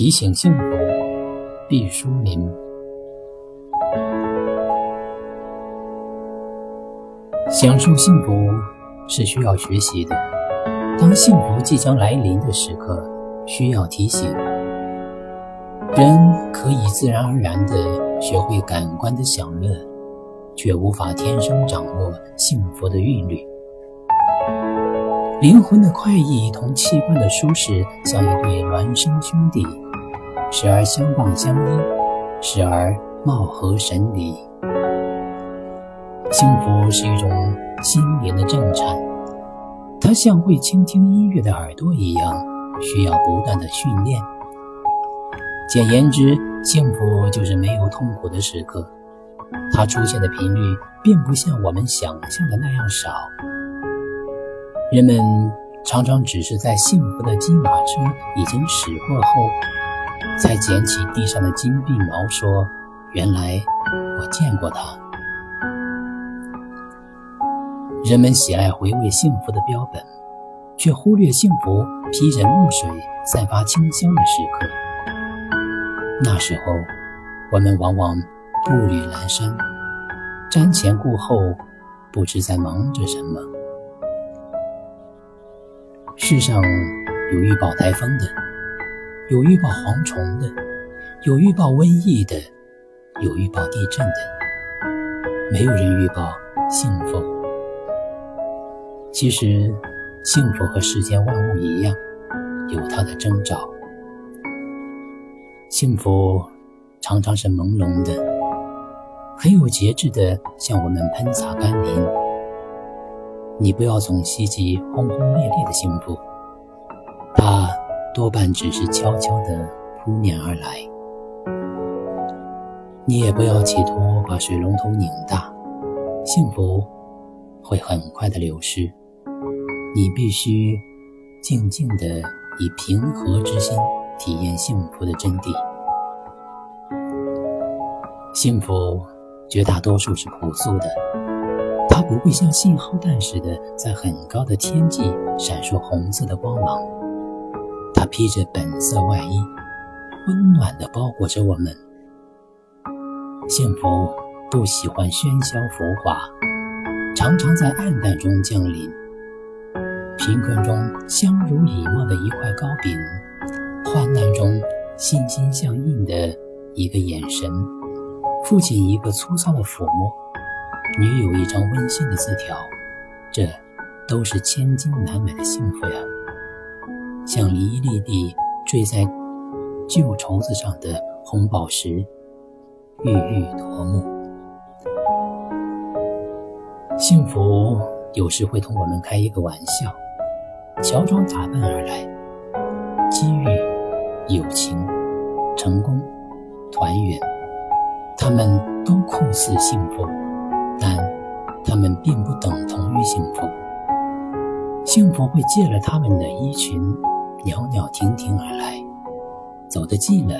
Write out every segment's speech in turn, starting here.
提醒幸福，毕淑敏。享受幸福是需要学习的。当幸福即将来临的时刻，需要提醒。人可以自然而然地学会感官的享乐，却无法天生掌握幸福的韵律。灵魂的快意同器官的舒适，像一对孪生兄弟，时而相望相依，时而貌合神离。幸福是一种心灵的震颤，它像会倾听音乐的耳朵一样，需要不断的训练。简言之，幸福就是没有痛苦的时刻，它出现的频率并不像我们想象的那样少。人们常常只是在幸福的金马车已经驶过后，才捡起地上的金币毛，说：“原来我见过它。”人们喜爱回味幸福的标本，却忽略幸福披着露水、散发清香的时刻。那时候，我们往往步履蹒跚，瞻前顾后，不知在忙着什么。世上有预报台风的，有预报蝗虫的，有预报瘟疫的，有预报地震的，没有人预报幸福。其实，幸福和世间万物一样，有它的征兆。幸福常常是朦胧的，很有节制的向我们喷洒甘霖。你不要总希冀轰轰烈烈的幸福，它多半只是悄悄地扑面而来。你也不要企图把水龙头拧大，幸福会很快的流失。你必须静静地以平和之心体验幸福的真谛。幸福绝大多数是朴素的。它不会像信号弹似的在很高的天际闪烁红色的光芒，披着本色外衣，温暖地包裹着我们。幸福不喜欢喧嚣浮华，常常在暗淡中降临。贫困中相濡以沫的一块糕饼，患难中心心相印的一个眼神，父亲一个粗糙的抚摸。女友一张温馨的字条，这都是千金难买的幸福呀！像一粒粒坠在旧绸子上的红宝石，郁郁夺目。幸福有时会同我们开一个玩笑，乔装打扮而来，机遇、友情、成功、团圆，他们都酷似幸福。但他们并不等同于幸福。幸福会借了他们的衣裙，袅袅婷婷而来。走得近了，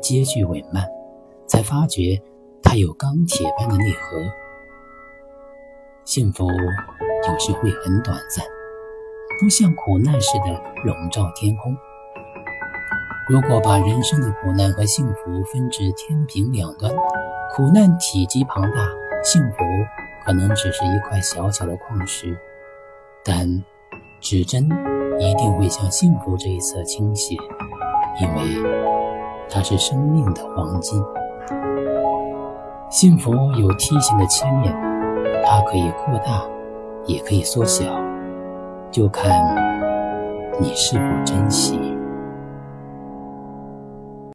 接续稳慢，才发觉它有钢铁般的内核。幸福有时会很短暂，不像苦难似的笼罩天空。如果把人生的苦难和幸福分至天平两端，苦难体积庞大。幸福可能只是一块小小的矿石，但指针一定会向幸福这一侧倾斜，因为它是生命的黄金。幸福有梯形的切面，它可以扩大，也可以缩小，就看你是否珍惜。